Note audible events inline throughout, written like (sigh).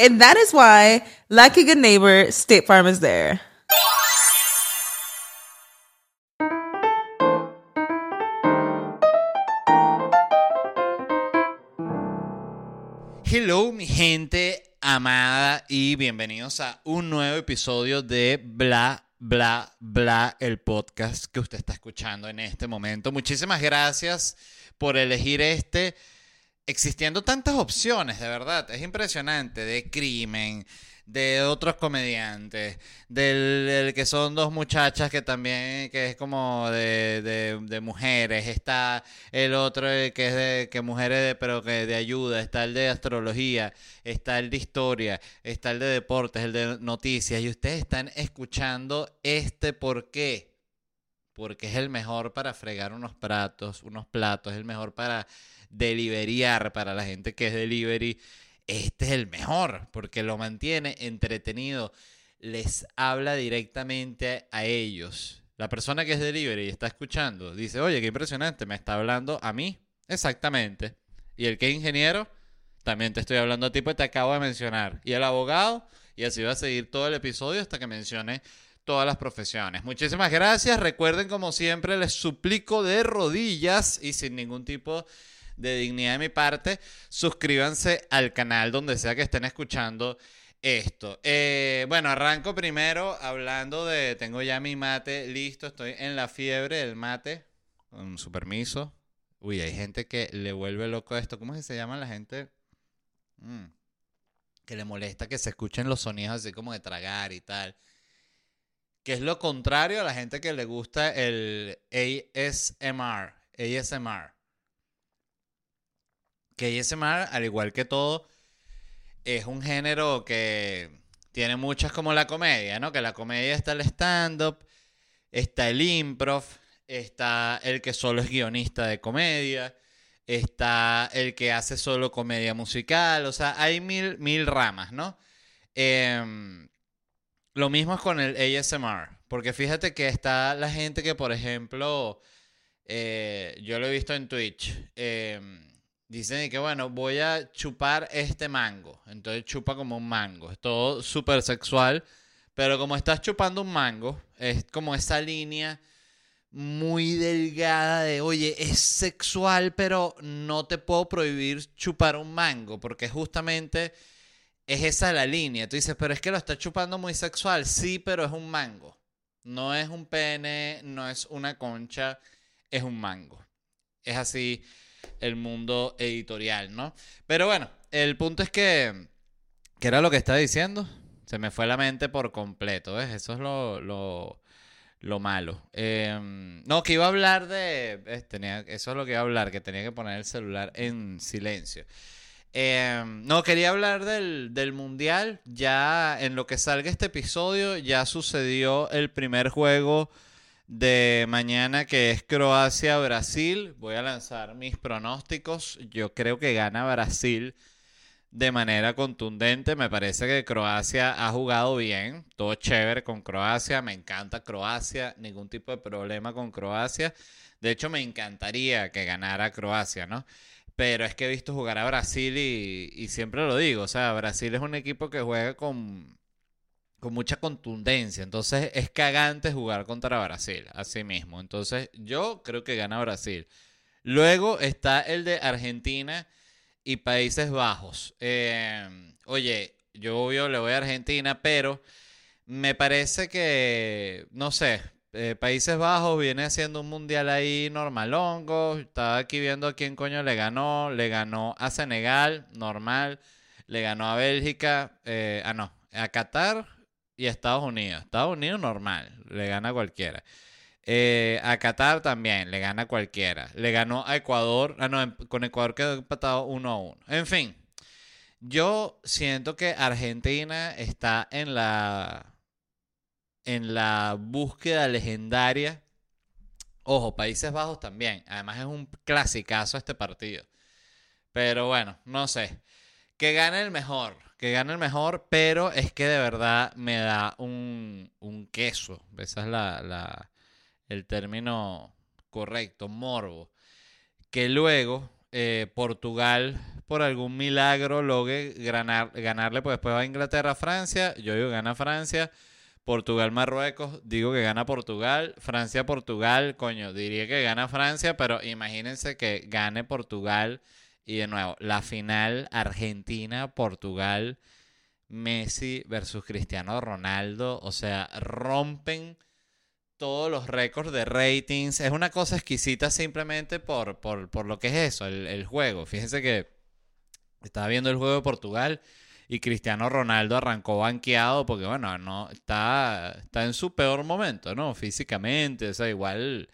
And that is why, like a good neighbor, State Farm is there. Hello, mi gente amada, y bienvenidos a un nuevo episodio de Bla, Bla, Bla, el podcast que usted está escuchando en este momento. Muchísimas gracias por elegir este existiendo tantas opciones, de verdad, es impresionante, de crimen, de otros comediantes, del, que son dos muchachas que también, que es como de, de, mujeres, está el otro que es de que mujeres, de, pero que de ayuda, está el de astrología, está el de historia, está el de deportes, el de noticias, y ustedes están escuchando este por qué. Porque es el mejor para fregar unos platos, unos platos, es el mejor para deliveriar para la gente que es delivery, este es el mejor porque lo mantiene entretenido, les habla directamente a ellos. La persona que es delivery y está escuchando dice, oye, qué impresionante, me está hablando a mí. Exactamente. Y el que es ingeniero, también te estoy hablando a ti, pues te acabo de mencionar. Y el abogado, y así va a seguir todo el episodio hasta que mencione todas las profesiones. Muchísimas gracias. Recuerden, como siempre, les suplico de rodillas y sin ningún tipo de dignidad de mi parte, suscríbanse al canal donde sea que estén escuchando esto. Eh, bueno, arranco primero hablando de, tengo ya mi mate listo, estoy en la fiebre del mate, con su permiso. Uy, hay gente que le vuelve loco esto. ¿Cómo es que se llama la gente? Mm, que le molesta que se escuchen los sonidos así como de tragar y tal. Que es lo contrario a la gente que le gusta el ASMR. ASMR que ASMR, al igual que todo, es un género que tiene muchas como la comedia, ¿no? Que la comedia está el stand-up, está el improv, está el que solo es guionista de comedia, está el que hace solo comedia musical, o sea, hay mil, mil ramas, ¿no? Em, lo mismo es con el ASMR, porque fíjate que está la gente que, por ejemplo, eh, yo lo he visto en Twitch, eh, Dicen que bueno, voy a chupar este mango. Entonces chupa como un mango. Es todo súper sexual. Pero como estás chupando un mango, es como esa línea muy delgada de, oye, es sexual, pero no te puedo prohibir chupar un mango. Porque justamente es esa la línea. Tú dices, pero es que lo estás chupando muy sexual. Sí, pero es un mango. No es un pene, no es una concha, es un mango. Es así el mundo editorial, ¿no? Pero bueno, el punto es que, ¿qué era lo que estaba diciendo? Se me fue la mente por completo, ¿ves? Eso es lo, lo, lo malo. Em, no, que iba a hablar de... Tenía, eso es lo que iba a hablar, que tenía que poner el celular en silencio. Em, no, quería hablar del, del, mundial. Ya en lo que salga este episodio, ya sucedió el primer juego de mañana que es Croacia-Brasil. Voy a lanzar mis pronósticos. Yo creo que gana Brasil de manera contundente. Me parece que Croacia ha jugado bien. Todo chévere con Croacia. Me encanta Croacia. Ningún tipo de problema con Croacia. De hecho, me encantaría que ganara Croacia, ¿no? Pero es que he visto jugar a Brasil y, y siempre lo digo, o sea, Brasil es un equipo que juega con, con mucha contundencia. Entonces es cagante jugar contra Brasil, así mismo. Entonces yo creo que gana Brasil. Luego está el de Argentina y Países Bajos. Eh, oye, yo obvio le voy a Argentina, pero me parece que, no sé, eh, Países Bajos viene haciendo un mundial ahí normalongo. Estaba aquí viendo a quién coño le ganó. Le ganó a Senegal, normal. Le ganó a Bélgica. Eh, ah, no. A Qatar y Estados Unidos. Estados Unidos normal. Le gana cualquiera. Eh, a Qatar también. Le gana cualquiera. Le ganó a Ecuador. Ah, no. Con Ecuador quedó empatado 1 a 1. En fin. Yo siento que Argentina está en la en la búsqueda legendaria. Ojo, Países Bajos también. Además es un clasicazo este partido. Pero bueno, no sé. Que gane el mejor. Que gane el mejor, pero es que de verdad me da un, un queso. Ese es la, el término correcto, morbo. Que luego eh, Portugal, por algún milagro, logre ganar, ganarle, pues después va a Inglaterra, Francia. Yo digo gana Francia. Portugal, Marruecos, digo que gana Portugal. Francia, Portugal, coño, diría que gana Francia, pero imagínense que gane Portugal. Y de nuevo, la final Argentina, Portugal, Messi versus Cristiano Ronaldo. O sea, rompen todos los récords de ratings. Es una cosa exquisita simplemente por, por, lo que es eso, el, el juego. Fíjense que estaba viendo el juego de Portugal y Cristiano Ronaldo arrancó banqueado porque, bueno, no está, está en su peor momento, ¿no? Físicamente, o sea, igual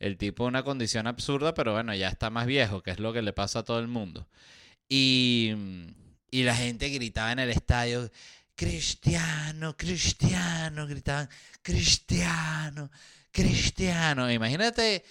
el tipo una condición absurda, pero bueno, ya está más viejo, que es lo que le pasa a todo el mundo. Y, y la gente gritaba en el estadio, Cristiano, Cristiano, gritaban, Cristiano, Cristiano. Imagínate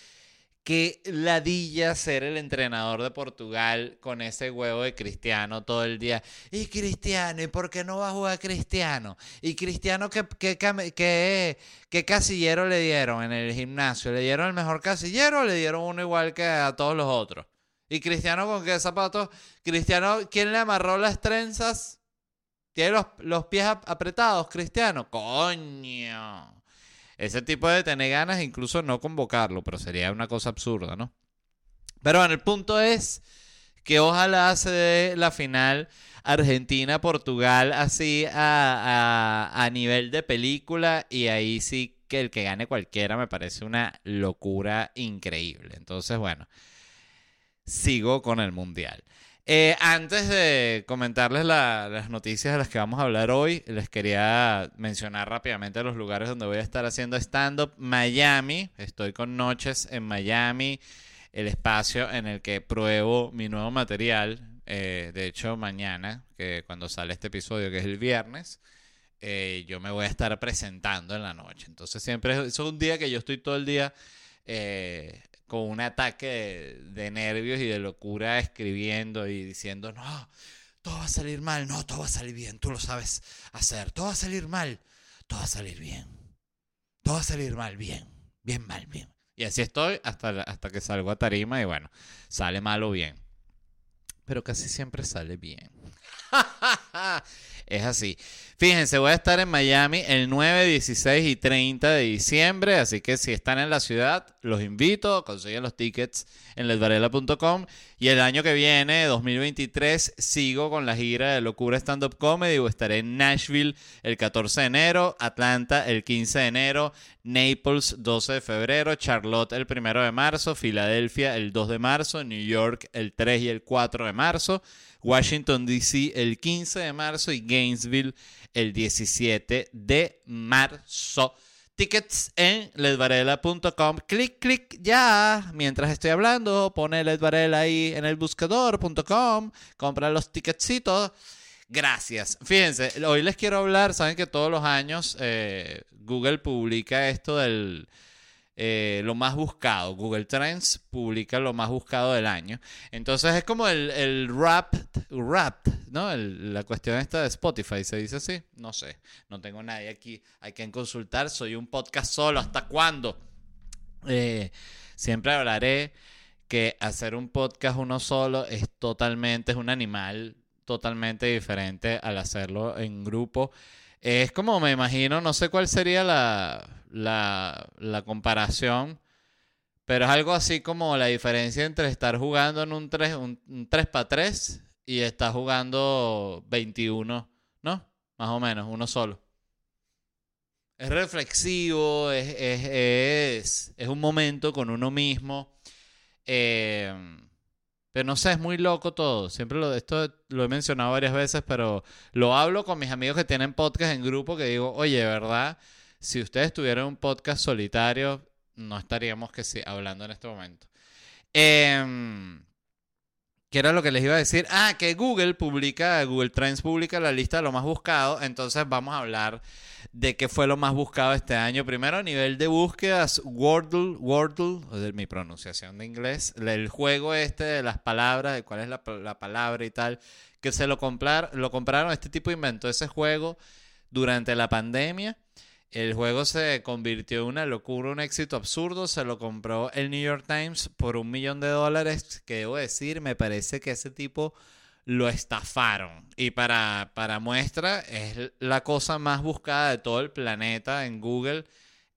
Qué ladilla ser el entrenador de Portugal con ese huevo de Cristiano todo el día. Y Cristiano, ¿y por qué no va a jugar Cristiano? ¿Y Cristiano qué, qué, casillero le dieron en el gimnasio? ¿Le dieron el mejor casillero o le dieron uno igual que a todos los otros? ¿Y Cristiano con qué zapatos? Cristiano, ¿quién le amarró las trenzas? ¿Tiene los, los pies apretados, Cristiano? Coño. Ese tipo de tener ganas, incluso no convocarlo, pero sería una cosa absurda, ¿no? Pero bueno, el punto es que ojalá se dé la final Argentina-Portugal así a, a, nivel de película y ahí sí que el que gane cualquiera me parece una locura increíble. Entonces, bueno, sigo con el Mundial. Eh, antes de comentarles las noticias de las que vamos a hablar hoy, les quería mencionar rápidamente los lugares donde voy a estar haciendo stand-up. Miami, estoy con Noches en Miami, el espacio en el que pruebo mi nuevo material. Eh, de hecho, mañana, que cuando sale este episodio, que es el viernes, eh, yo me voy a estar presentando en la noche. Entonces siempre es un día que yo estoy todo el día con un ataque de, nervios y de locura escribiendo y diciendo, no, todo va a salir mal, no, todo va a salir bien, tú lo sabes hacer, todo va a salir mal, todo va a salir bien, todo va a salir mal, bien, bien mal, bien. Y así estoy hasta, hasta que salgo a tarima y bueno, sale mal o bien. Pero casi siempre sale bien. (laughs) es así. Fíjense, voy a estar en Miami el 9, 16 y 30 de diciembre, así que si están en la ciudad, los invito, consiguen los tickets en ledvarela.com y el año que viene, 2023, sigo con la gira de Locura Stand Up Comedy, estaré en Nashville el 14 de enero, Atlanta el 15 de enero, Naples 12 de febrero, Charlotte el 1 de marzo, Filadelfia el 2 de marzo, New York el 3 y el 4 de marzo. Washington, D.C. el 15 de marzo y Gainesville el 17 de marzo. Tickets en ledvarela.com. Clic, clic ya. Mientras estoy hablando, pone ledvarela ahí en el buscador.com. Compra los ticketcitos. Gracias. Fíjense, hoy les quiero hablar. Saben que todos los años eh, Google publica esto del eh, lo más buscado. Google Trends publica lo más buscado del año. Entonces es como el, el rap, ¿no? la cuestión esta de Spotify, ¿se dice así? No sé, no tengo nadie aquí, hay que consultar, soy un podcast solo, ¿hasta cuándo? Eh, siempre hablaré que hacer un podcast uno solo es totalmente, es un animal totalmente diferente al hacerlo en grupo. Es como me imagino, no sé cuál sería la, la, comparación, pero es algo así como la diferencia entre estar jugando en un 3, un, 3 para 3 y estar jugando 21, ¿no? Más o menos, uno solo. Es reflexivo, es, es, es, es un momento con uno mismo. Eh, no sé, es muy loco todo. Siempre lo, esto lo he mencionado varias veces, pero lo hablo con mis amigos que tienen podcast en grupo que digo, oye, ¿verdad? Si ustedes tuvieran un podcast solitario, no estaríamos que sí, hablando en este momento. Eh, ¿Qué era lo que les iba a decir? Ah, que Google publica, Google Trends publica la lista de lo más buscado. Entonces vamos a hablar de qué fue lo más buscado este año. Primero a nivel de búsquedas, Wordle, Wordle, de mi pronunciación de inglés, el juego este de las palabras, de cuál es la, la palabra y tal, que se lo, comprar, lo compraron, este tipo inventó ese juego durante la pandemia el juego se convirtió en una locura, un éxito absurdo. Se lo compró el New York Times por un millón de dólares. Que debo decir, me parece que ese tipo lo estafaron. Y para, para muestra, es la cosa más buscada de todo el planeta en Google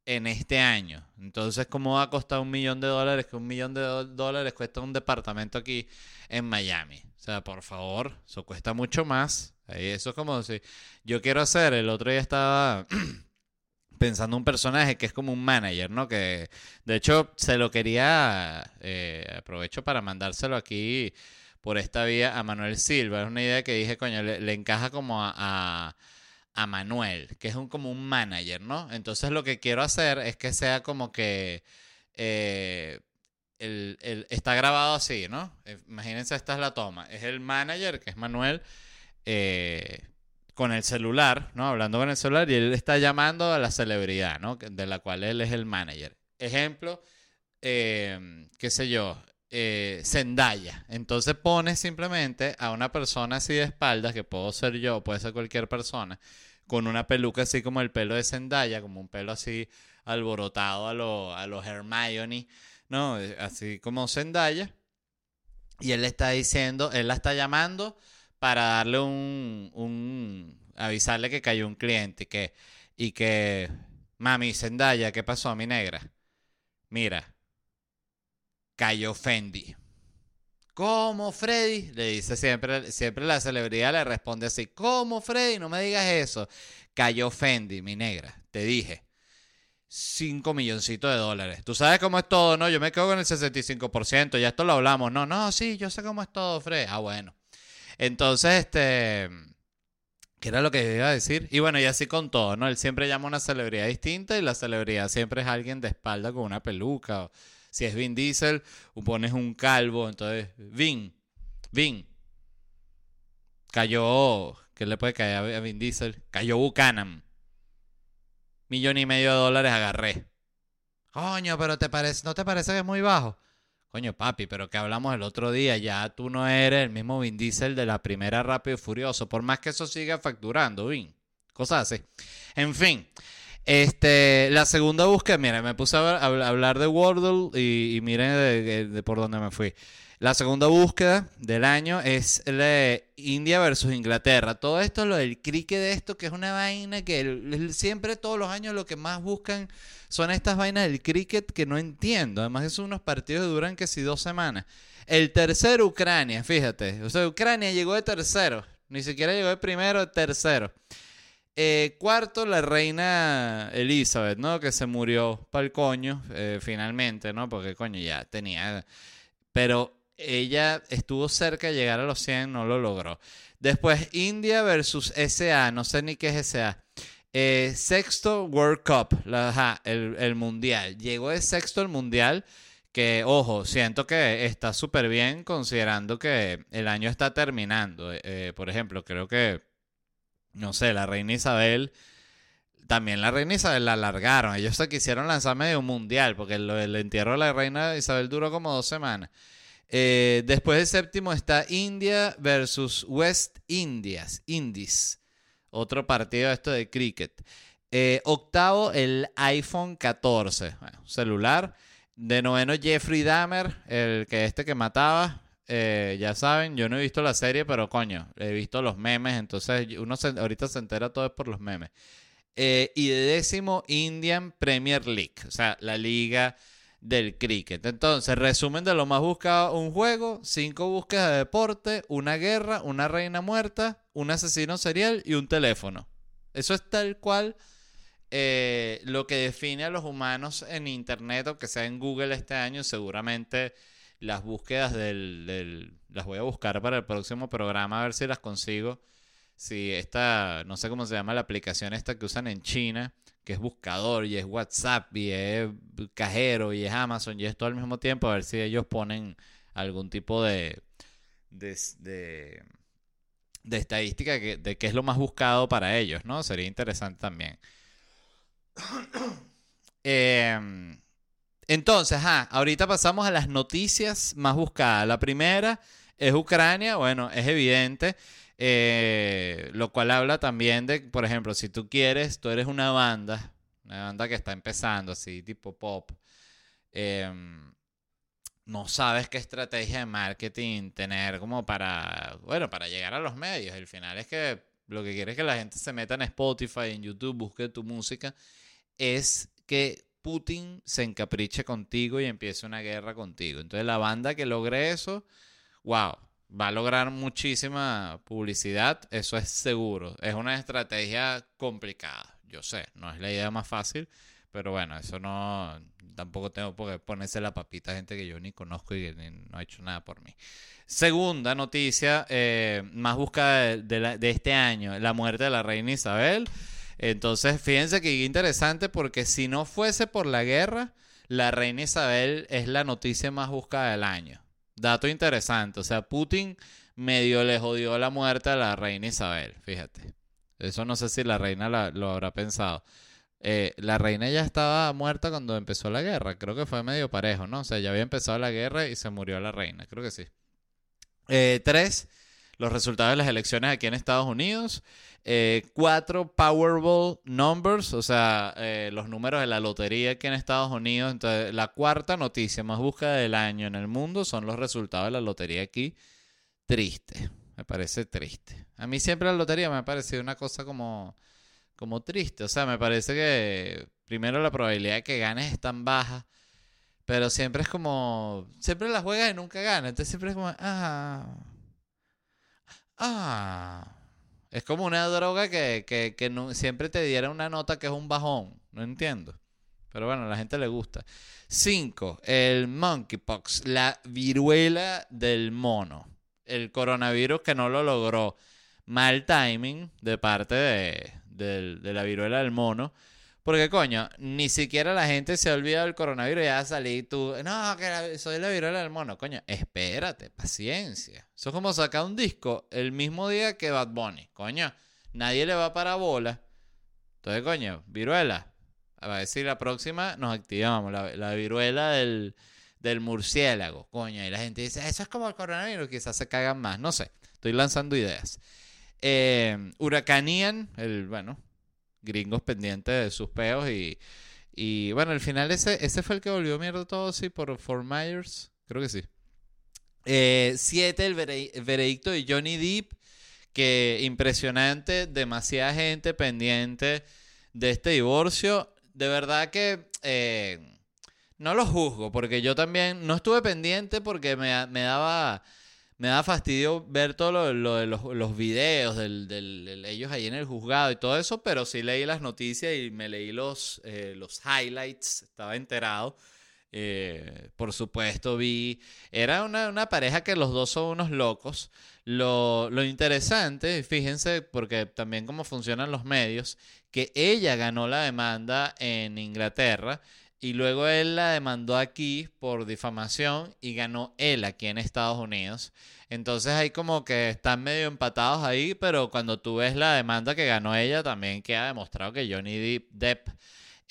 en este año. Entonces, ¿cómo va a costar un millón de dólares? Que un millón de dólares cuesta un departamento aquí en Miami. O sea, por favor, eso cuesta mucho más. Eso es como si yo quiero hacer, el otro día estaba (clears throat) pensando un personaje que es como un manager, ¿no? Que de hecho se lo quería, eh, aprovecho para mandárselo aquí por esta vía a Manuel Silva. Es una idea que dije, coño, le, encaja como a, a, Manuel, que es un, como un manager, ¿no? Entonces lo que quiero hacer es que sea como que... Eh, el, está grabado así, ¿no? Imagínense, esta es la toma. Es el manager, que es Manuel, eh, con el celular, ¿no? Hablando con el celular y él está llamando a la celebridad, ¿no? De la cual él es el manager. Ejemplo, eh, qué sé yo, eh, Zendaya. Entonces pones simplemente a una persona así de espaldas, que puedo ser yo, puede ser cualquier persona, con una peluca así como el pelo de Zendaya, como un pelo así alborotado a, a los Hermione, ¿no? Así como Zendaya. Y él le está diciendo, él la está llamando para darle un, un avisarle que cayó un cliente y que, y que, mami, Zendaya, ¿qué pasó, mi negra? Mira, cayó Fendi. ¿Cómo, Freddy? Le dice siempre, siempre la celebridad le responde así, ¿cómo, Freddy? No me digas eso. Cayó Fendi, mi negra, te dije. 5 milloncitos de dólares. Tú sabes cómo es todo, ¿no? Yo me quedo con el 65%, ya esto lo hablamos. No, no, sí, yo sé cómo es todo, Freddy. Ah, bueno. Entonces, este, ¿qué era lo que iba a decir? Y bueno, y así con todo, ¿no? Él siempre llama a una celebridad distinta y la celebridad siempre es alguien de espalda con una peluca. Si es Vin Diesel, pones un calvo, entonces, Vin, Vin. Cayó, ¿qué le puede caer a Vin Diesel? Cayó Buchanan. Millón y medio de dólares agarré. Coño, pero te parece, ¿no te parece que es muy bajo? Coño, papi, pero que hablamos el otro día, ya tú no eres el mismo Vin Diesel de la primera Rápido y Furioso, por más que eso siga facturando, Vin. Cosas así. En fin, este, la segunda búsqueda, mira, me puse a, hablar de Wordle y, miren de, por dónde me fui. La segunda búsqueda del año es la de India versus Inglaterra. Todo esto, lo del cricket de esto, que es una vaina que siempre todos los años lo que más buscan son estas vainas del cricket que no entiendo. Además, esos unos partidos que duran que si dos semanas. El tercero, Ucrania, fíjate. O sea, Ucrania llegó de tercero. Ni siquiera llegó de primero, de tercero. Eh, cuarto, la reina Elizabeth, ¿no? Que se murió para el coño, eh, finalmente, ¿no? Porque, coño, ya tenía. Pero ella estuvo cerca de llegar a los 100, no lo logró. Después, India versus SA, no sé ni qué es SA. Eh, sexto World Cup, el, mundial. Llegó de sexto el mundial, que ojo, siento que está súper bien considerando que el año está terminando. Eh, eh, por ejemplo, creo que, no sé, la reina Isabel, también la reina Isabel la alargaron. Ellos se quisieron lanzar medio un mundial, porque el, el, entierro de la reina Isabel duró como dos semanas. Después de séptimo está India versus West Indias, Indies. Otro partido esto de cricket. Eh, octavo, el iPhone 14, celular. de noveno, Jeffrey Dahmer, el que este que mataba. Eh, ya saben, yo no he visto la serie, pero coño, he visto los memes, entonces uno ahorita se entera todo es por los memes. Eh, y de décimo, Indian Premier League, o sea, la liga del cricket. Entonces, resumen de lo más buscado, un juego, cinco búsquedas de deporte, una guerra, una reina muerta, un asesino serial y un teléfono. Eso es tal cual eh, lo que define a los humanos en Internet o que sea en Google este año. Seguramente las búsquedas del, Las voy a buscar para el próximo programa a ver si las consigo. Si esta, no sé cómo se llama la aplicación esta que usan en China, que es buscador y es WhatsApp y es cajero y es Amazon y es todo al mismo tiempo, a ver si ellos ponen algún tipo de, de, de, estadística de qué es lo más buscado para ellos, ¿no? Sería interesante también. (coughs) Em, entonces, ahorita pasamos a las noticias más buscadas. La primera es Ucrania, bueno, es evidente. Eh, lo cual habla también de, por ejemplo, si tú quieres, tú eres una banda, una banda que está empezando así, tipo pop, em, no sabes qué estrategia de marketing tener como para, bueno, para llegar a los medios. El final es que lo que quieres es que la gente se meta en Spotify, en YouTube, busque tu música, es que Putin se encapriche contigo y empiece una guerra contigo. Entonces la banda que logre eso, wow, va a lograr muchísima publicidad, eso es seguro. Es una estrategia complicada, yo sé, no es la idea más fácil, pero bueno, eso no, tampoco tengo por qué ponerse la papita a gente que yo ni conozco y que no ha hecho nada por mí. Segunda noticia, eh, más buscada de, de este año, la muerte de la reina Isabel. Entonces, fíjense que interesante porque si no fuese por la guerra, la reina Isabel es la noticia más buscada del año. Dato interesante, o sea, Putin medio le jodió la muerte a la reina Isabel, fíjate. Eso no sé si la reina lo habrá pensado. Eh, la reina ya estaba muerta cuando empezó la guerra, creo que fue medio parejo, ¿no? O sea, ya había empezado la guerra y se murió la reina, creo que sí. Eh, tres, los resultados de las elecciones aquí en Estados Unidos. Eh, cuatro Powerball numbers, o sea, eh, los números de la lotería aquí en Estados Unidos. Entonces, la cuarta noticia más buscada del año en el mundo son los resultados de la lotería aquí. Triste, me parece triste. A mí siempre la lotería me ha parecido una cosa como, como triste. O sea, me parece que primero la probabilidad de que ganes es tan baja. Pero siempre es como. Siempre la juegas y nunca ganas. Entonces siempre es como. Ah. Ah. Es como una droga que, siempre te diera una nota que es un bajón. No entiendo. Pero bueno, a la gente le gusta. 5. El monkeypox, la viruela del mono. El coronavirus que no lo logró. Mal timing de parte de, de la viruela del mono. Porque, coño, ni siquiera la gente se ha olvidado del coronavirus ya salí tú. No, que soy la viruela del mono. Coño, espérate, paciencia. Eso es como sacar un disco el mismo día que Bad Bunny. Coño, nadie le va para bola. Entonces, coño, viruela. A decir la próxima nos activamos. La, viruela del, del murciélago. Coño, y la gente dice, eso es como el coronavirus. Quizás se cagan más. No sé. Estoy lanzando ideas. Eh, Huracanian, el, bueno, gringos pendientes de sus peos y, y bueno, al final ese, ese fue el que volvió mierda todo, sí, por Fort Myers, creo que sí. Eh, siete, el, veredicto de Johnny Depp, que impresionante, demasiada gente pendiente de este divorcio. De verdad que eh, no lo juzgo, porque yo también no estuve pendiente porque me, me daba me da fastidio ver todo lo, los, los, videos de ellos ahí en el juzgado y todo eso, pero sí leí las noticias y me leí los, eh, los highlights, estaba enterado. Eh, por supuesto, vi. Era una, pareja que los dos son unos locos. Lo, lo interesante, fíjense, porque también cómo funcionan los medios, que ella ganó la demanda en Inglaterra y luego él la demandó aquí por difamación y ganó él aquí en Estados Unidos. Entonces hay como que están medio empatados ahí, pero cuando tú ves la demanda que ganó ella, también queda demostrado que Johnny Depp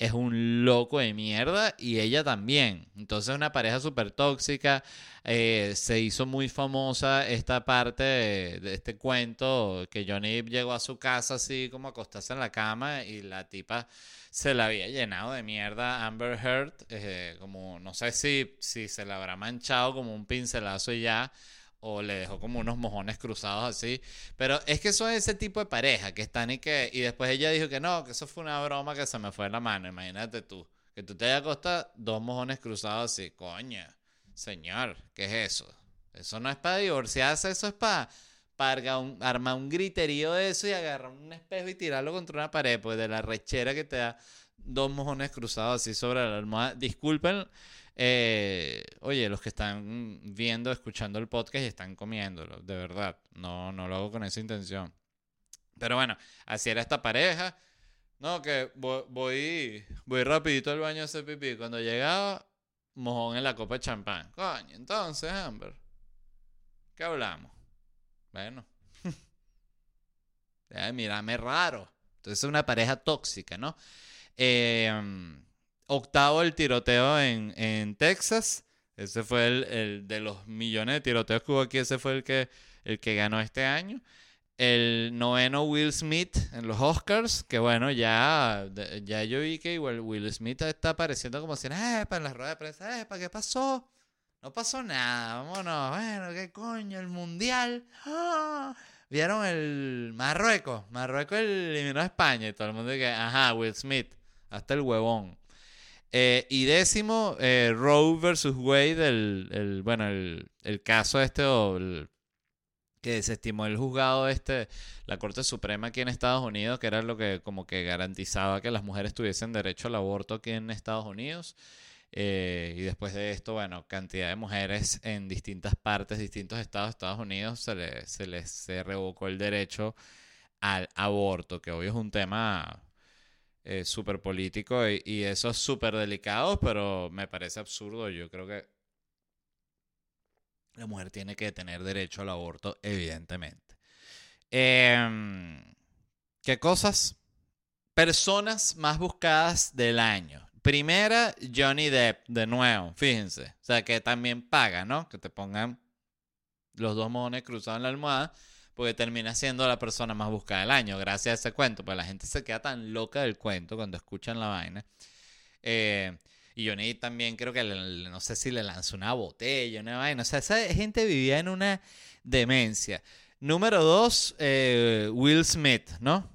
es un loco de mierda y ella también. Entonces una pareja súper tóxica. Eh, se hizo muy famosa esta parte de, este cuento que Johnny llegó a su casa así como acostarse en la cama y la tipa se la había llenado de mierda Amber Heard. Eh, como no sé si, si se la habrá manchado como un pincelazo y ya o le dejó como unos mojones cruzados así. Pero es que son ese tipo de pareja que están y que. Y después ella dijo que no, que eso fue una broma que se me fue la mano. Imagínate tú. Que tú te hayas acostado dos mojones cruzados así. Coña, señor, ¿qué es eso? Eso no es para divorciarse, eso es para. Para armar un griterío de eso y agarrar un espejo y tirarlo contra una pared, pues de la rechera que te da dos mojones cruzados así sobre la almohada. Disculpen eh, oye, los que están viendo, escuchando el podcast y están comiéndolo, de verdad, no, no lo hago con esa intención. Pero bueno, así era esta pareja. No, que voy, voy, rapidito al baño a hacer pipí. Cuando llegaba, mojón en la copa de champán. Coño, entonces, Amber, ¿qué hablamos? Bueno, (laughs) mírame raro. Entonces es una pareja tóxica, ¿no? Eh, octavo el tiroteo en, Texas. Ese fue el, de los millones de tiroteos que hubo aquí. Ese fue el que, el que ganó este año. El noveno Will Smith en los Oscars. Que bueno, ya, ya yo vi que igual Will Smith está apareciendo como si, eh, para la rueda de prensa, eh, ¿para qué pasó? No pasó nada, vámonos. Bueno, ¿qué coño? El mundial. ¡Ah! ¿Vieron el Marruecos? Marruecos eliminó a España y todo el mundo dice, ajá, Will Smith. Hasta el huevón. Eh, y décimo, eh, Roe versus Wade, el, bueno, el, caso este que desestimó el juzgado este, la Corte Suprema aquí en Estados Unidos, que era lo que como que garantizaba que las mujeres tuviesen derecho al aborto aquí en Estados Unidos. Eh, y después de esto, bueno, cantidad de mujeres en distintas partes, distintos estados de Estados Unidos, se les, se les se revocó el derecho al aborto, que hoy es un tema eh, súper político y, eso es súper delicado, pero me parece absurdo. Yo creo que la mujer tiene que tener derecho al aborto, evidentemente. Em, ¿Qué cosas? Personas más buscadas del año. Primera, Johnny Depp, de nuevo, fíjense. O sea, que también paga, ¿no? Que te pongan los dos mones cruzados en la almohada porque termina siendo la persona más buscada del año, gracias a ese cuento. Pues la gente se queda tan loca del cuento cuando escuchan la vaina. Eh, y Johnny también creo que no sé si le lanzó una botella, una vaina. O sea, esa gente vivía en una demencia. Número dos, eh, Will Smith, ¿no?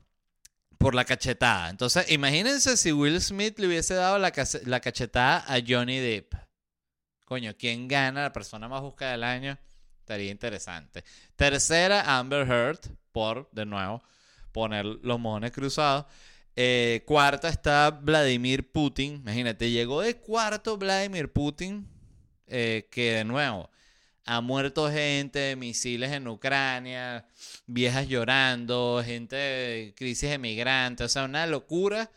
Por la cachetada. Entonces, imagínense si Will Smith le hubiese dado la, la cachetada a Johnny Depp. Coño, ¿quién gana? La persona más buscada del año. Estaría interesante. Tercera, Amber Heard, por, de nuevo, poner los mojones cruzados. Eh, cuarta está Vladimir Putin. Imagínate, llegó de cuarto Vladimir Putin, eh, que de nuevo ha muerto gente, misiles en Ucrania, viejas llorando, gente de crisis emigrante, o sea, una locura.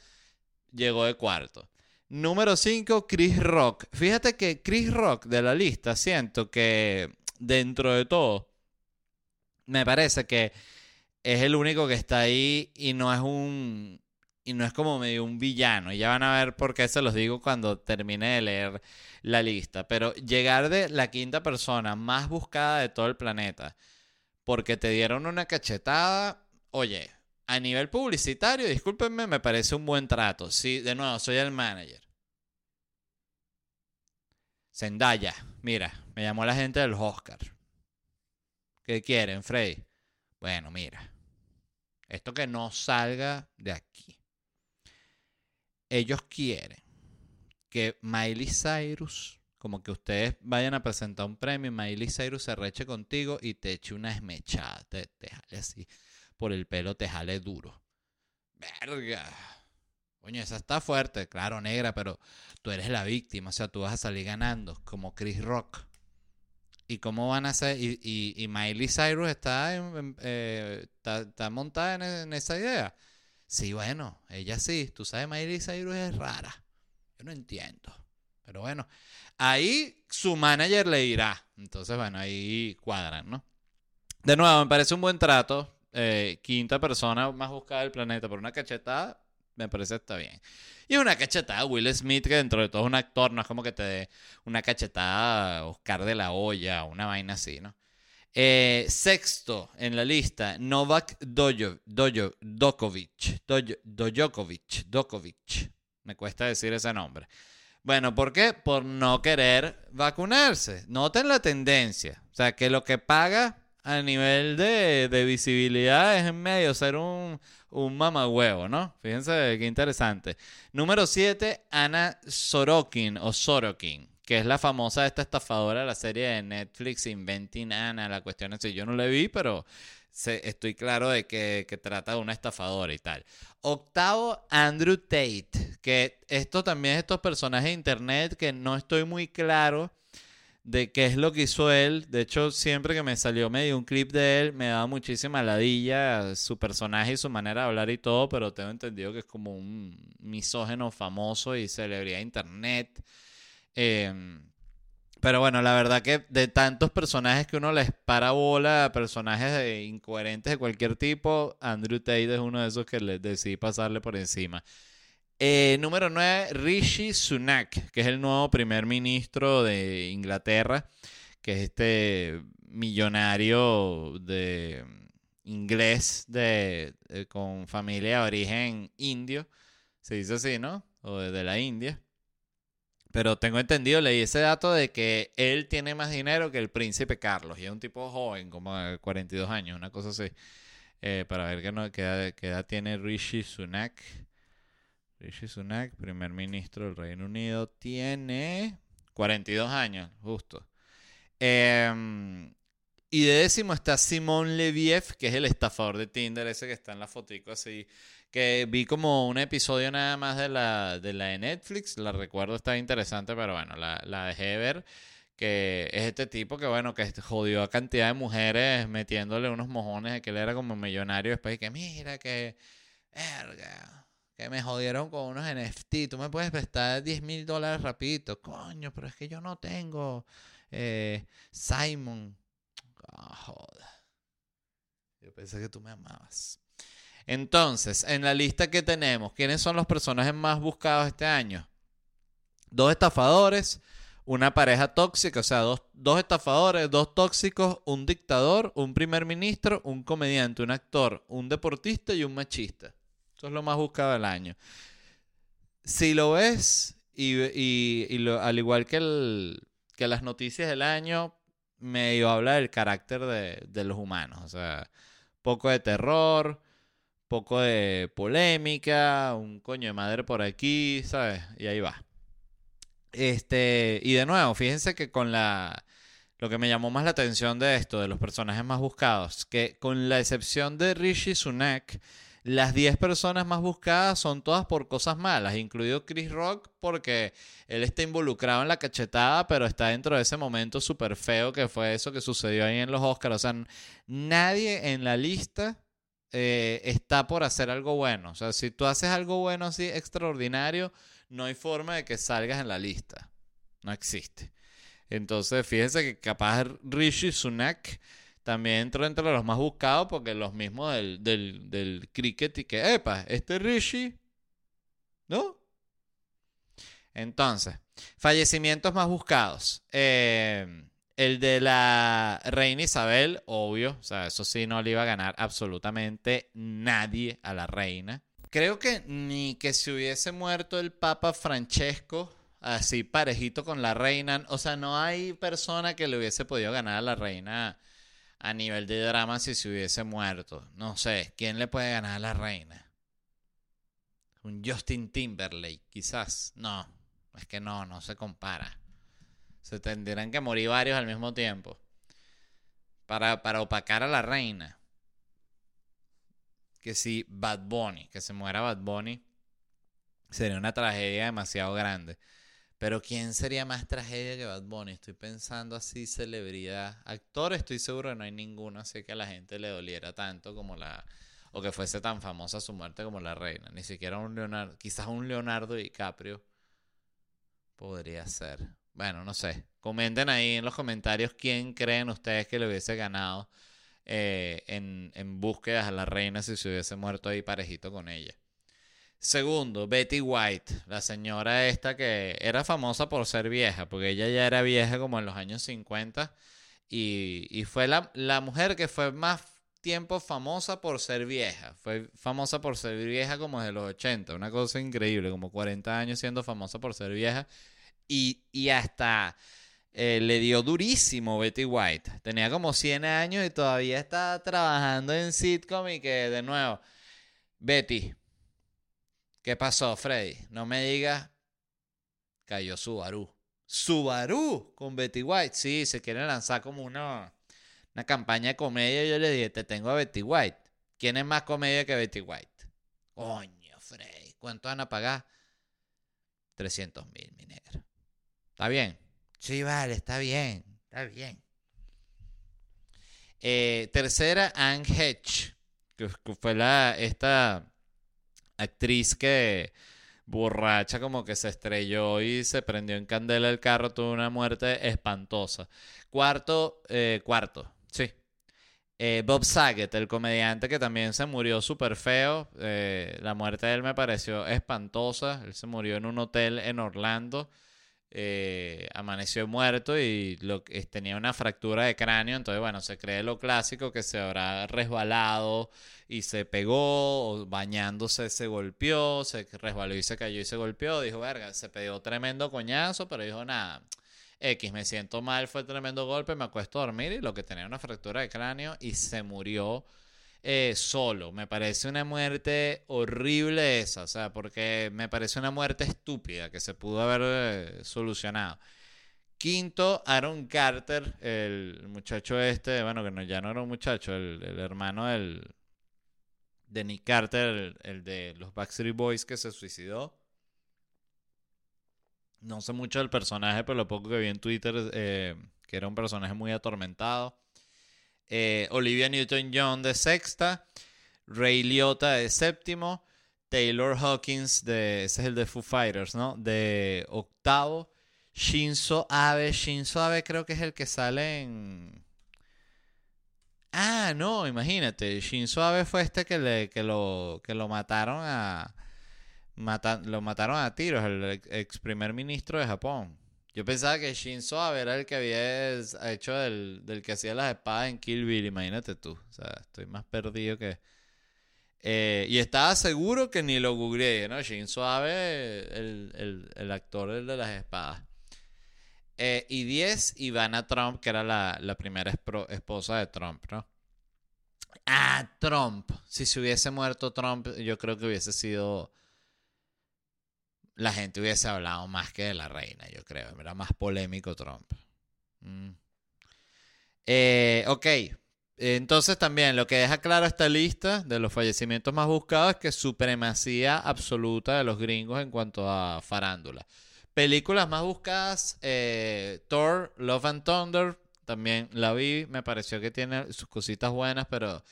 Llegó de cuarto. Número 5, Chris Rock. Fíjate que Chris Rock de la lista siento que dentro de todo, me parece que es el único que está ahí y no es un y no es como medio un villano. Y ya van a ver por qué se los digo cuando termine de leer la lista. Pero llegar de la quinta persona más buscada de todo el planeta porque te dieron una cachetada, oye, a nivel publicitario, discúlpenme, me parece un buen trato. Sí, de nuevo, soy el manager. Zendaya, mira, me llamó la gente del Oscar. ¿Qué quieren, Frey? Bueno, mira. Esto que no salga de aquí. Ellos quieren que Miley Cyrus, como que ustedes vayan a presentar un premio, Miley Cyrus se reche contigo y te eche una esmechada, te, te jale así por el pelo, te jale duro. Verga. Coño, esa está fuerte, claro, negra, pero tú eres la víctima, o sea, tú vas a salir ganando, como Chris Rock. ¿Y cómo van a ser? Y, y, Miley Cyrus está, eh, está, montada en, esa idea. Sí, bueno, ella sí. Tú sabes, Miley Cyrus es rara. Yo no entiendo. Pero bueno, ahí su manager le dirá. Entonces, bueno, ahí cuadran, ¿no? De nuevo, me parece un buen trato. Eh, quinta persona más buscada del planeta por una cachetada. Me parece está bien. Y una cachetada Will Smith, que dentro de todo es un actor, no es como que te dé una cachetada Oscar de la Hoya, una vaina así, ¿no? Eh, sexto en la lista, Novak Dojo, Dokovic. Me cuesta decir ese nombre. Bueno, ¿por qué? Por no querer vacunarse. Noten la tendencia. O sea, que lo que paga a nivel de, de visibilidad es en medio ser un, un mamagüevo, ¿no? Fíjense qué interesante. Número 7, Ana Sorokin o Sorokin que es la famosa esta estafadora de la serie de Netflix Inventing Anna, la cuestión es que yo no la vi, pero estoy claro de que, que, trata de una estafadora y tal. Octavo, Andrew Tate, que esto también es estos personajes de internet que no estoy muy claro de qué es lo que hizo él. De hecho, siempre que me salió medio un clip de él, me daba muchísima ladilla su personaje y su manera de hablar y todo, pero tengo entendido que es como un misógeno famoso y celebridad de internet. Em, pero bueno, la verdad que de tantos personajes que uno les para bola, personajes incoherentes de cualquier tipo, Andrew Tate es uno de esos que les decidí pasarle por encima. Eh, número 9, Rishi Sunak, que es el nuevo primer ministro de Inglaterra, que es este millonario de inglés de, eh, con familia de origen indio, se dice así, ¿no? O de la India. Pero tengo entendido, leí ese dato de que él tiene más dinero que el príncipe Carlos. Y es un tipo joven, como de 42 años, una cosa así. Eh, para ver qué, edad, tiene Rishi Sunak. Rishi Sunak, primer ministro del Reino Unido, tiene 42 años, justo. Em, y de décimo está Simón Leviev, que es el estafador de Tinder, ese que está en la fotico así que vi como un episodio nada más de la de, de Netflix, la recuerdo, está interesante, pero bueno, la, dejé ver, que es este tipo que bueno, que jodió a cantidad de mujeres metiéndole unos mojones de que él era como millonario después y que mira que, verga, que me jodieron con unos NFT, tú me puedes prestar 10 mil dólares rapidito, coño, pero es que yo no tengo eh, Simon. Oh, joda. Yo pensé que tú me amabas. Entonces, en la lista que tenemos, ¿quiénes son los personajes más buscados este año? Dos estafadores, una pareja tóxica, o sea, dos, estafadores, dos tóxicos, un dictador, un primer ministro, un comediante, un actor, un deportista y un machista. Eso es lo más buscado del año. Si lo ves, y, al igual que, que las noticias del año, medio habla del carácter de, de los humanos. O sea, poco de terror, poco de polémica, un coño de madre por aquí, ¿sabes? Y ahí va. Este, y de nuevo, fíjense que con la lo que me llamó más la atención de esto, de los personajes más buscados, que con la excepción de Rishi Sunak, las 10 personas más buscadas son todas por cosas malas, incluido Chris Rock, porque él está involucrado en la cachetada, pero está dentro de ese momento súper feo que fue eso que sucedió ahí en los Oscars. O sea, nadie en la lista eh, está por hacer algo bueno. O sea, si tú haces algo bueno así extraordinario, no hay forma de que salgas en la lista. No existe. Entonces, fíjense que capaz Rishi Sunak también entró entre los más buscados porque los mismos del, del, del cricket y que, epa, este Rishi, ¿no? Entonces, fallecimientos más buscados. Eh, el de la reina Isabel, obvio, o sea, eso sí no le iba a ganar absolutamente nadie a la reina. Creo que ni que se hubiese muerto el Papa Francesco, así parejito con la reina, o sea, no hay persona que le hubiese podido ganar a la reina a nivel de drama si se hubiese muerto. No sé, ¿quién le puede ganar a la reina? Un Justin Timberlake, quizás. No, es que no, no se compara. Se tendrán que morir varios al mismo tiempo. Para, para opacar a la reina. Que si Bad Bunny, que se muera Bad Bunny, sería una tragedia demasiado grande. Pero ¿quién sería más tragedia que Bad Bunny? Estoy pensando así, celebridad. Actor, estoy seguro que no hay ninguno, así que a la gente le doliera tanto como la... O que fuese tan famosa su muerte como la reina. Ni siquiera un Leonardo... Quizás un Leonardo DiCaprio podría ser. Bueno, no sé. Comenten ahí en los comentarios quién creen ustedes que le hubiese ganado eh, en, en búsquedas a la reina si se hubiese muerto ahí parejito con ella. Segundo, Betty White, la señora esta que era famosa por ser vieja, porque ella ya era vieja como en los años 50 y, y fue la, la mujer que fue más tiempo famosa por ser vieja. Fue famosa por ser vieja como desde los 80, una cosa increíble, como 40 años siendo famosa por ser vieja. Y, y hasta eh, le dio durísimo Betty White. Tenía como 100 años y todavía está trabajando en sitcom y que de nuevo, Betty, ¿qué pasó, Freddy? No me digas, cayó Subaru. Subaru con Betty White, sí, se quiere lanzar como una, una campaña de comedia. Yo le dije, te tengo a Betty White. ¿Quién es más comedia que Betty White? Coño, Freddy, ¿cuánto van a pagar? 300 mil, mi negro. ¿Está bien? Sí, vale, está bien, está bien. Eh, tercera, Anne Hedge, que fue la, esta actriz que borracha como que se estrelló y se prendió en candela el carro, tuvo una muerte espantosa. Cuarto, eh, cuarto, sí. Eh, Bob Saget, el comediante que también se murió súper feo. la muerte de él me pareció espantosa. Él se murió en un hotel en Orlando. Eh, amaneció muerto y lo, tenía una fractura de cráneo, entonces bueno, se cree lo clásico que se habrá resbalado y se pegó, o bañándose se golpeó, se resbaló y se cayó y se golpeó, dijo, verga, se pegó tremendo coñazo, pero dijo, nada, X, me siento mal, fue tremendo golpe, me acuesto a dormir y lo que tenía una fractura de cráneo y se murió eh, solo. Me parece una muerte horrible esa, o sea, porque me parece una muerte estúpida que se pudo haber eh, solucionado. Quinto, Aaron Carter, el muchacho este, bueno, que no, ya no era un muchacho, el, hermano del, de Nick Carter, el, de los Backstreet Boys que se suicidó. No sé mucho del personaje, pero lo poco que vi en Twitter, eh, que era un personaje muy atormentado. Eh, Olivia Newton-John de sexta, Ray Liotta de séptimo, Taylor Hawkins de, ese es el de Foo Fighters, ¿no? De octavo, Shinzo Abe, Shinzo Abe creo que es el que sale en... Ah, no, imagínate, Shinzo Abe fue este que, le, que, lo, que lo mataron a... lo mataron a tiros, el ex primer ministro de Japón. Yo pensaba que Shinzo Abe era el que había hecho del, del que hacía las espadas en Kill Bill, imagínate tú. O sea, estoy más perdido que... Eh, y estaba seguro que ni lo googleé, ¿no? Shinzo Abe, el, el, actor de las espadas. Eh, y 10, Ivana Trump, que era la, la primera esposa de Trump, ¿no? Ah, Trump. Si se hubiese muerto Trump, yo creo que hubiese sido la gente hubiese hablado más que de la reina, yo creo. Era más polémico Trump. Mm. Eh, ok. Entonces también lo que deja claro esta lista de los fallecimientos más buscados es que supremacía absoluta de los gringos en cuanto a farándula. Películas más buscadas, eh, Thor, Love and Thunder, también la vi, me pareció que tiene sus cositas buenas, pero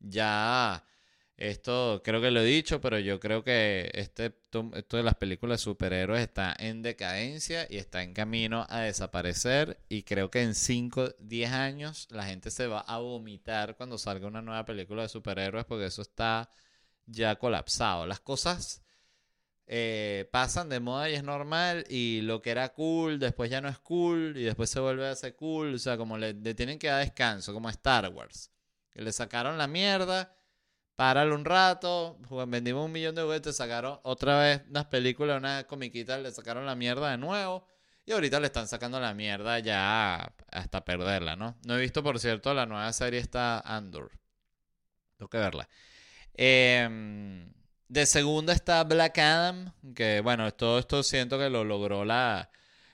ya esto creo que lo he dicho, pero yo creo que este, esto de las películas de superhéroes está en decadencia y está en camino a desaparecer. Y creo que en 5, 10 años la gente se va a vomitar cuando salga una nueva película de superhéroes porque eso está ya colapsado. Las cosas eh, pasan de moda y es normal y lo que era cool después ya no es cool y después se vuelve a ser cool. O sea, como le, le tienen que dar descanso, como a Star Wars. Que le sacaron la mierda Páralo un rato, vendimos un millón de juguetes, sacaron otra vez unas películas, una comiquita, le sacaron la mierda de nuevo. Y ahorita le están sacando la mierda ya hasta perderla, ¿no? No he visto, por cierto, la nueva serie está Andor. Tengo que verla. Em, de segunda está Black Adam, que bueno, todo esto siento que lo logró la,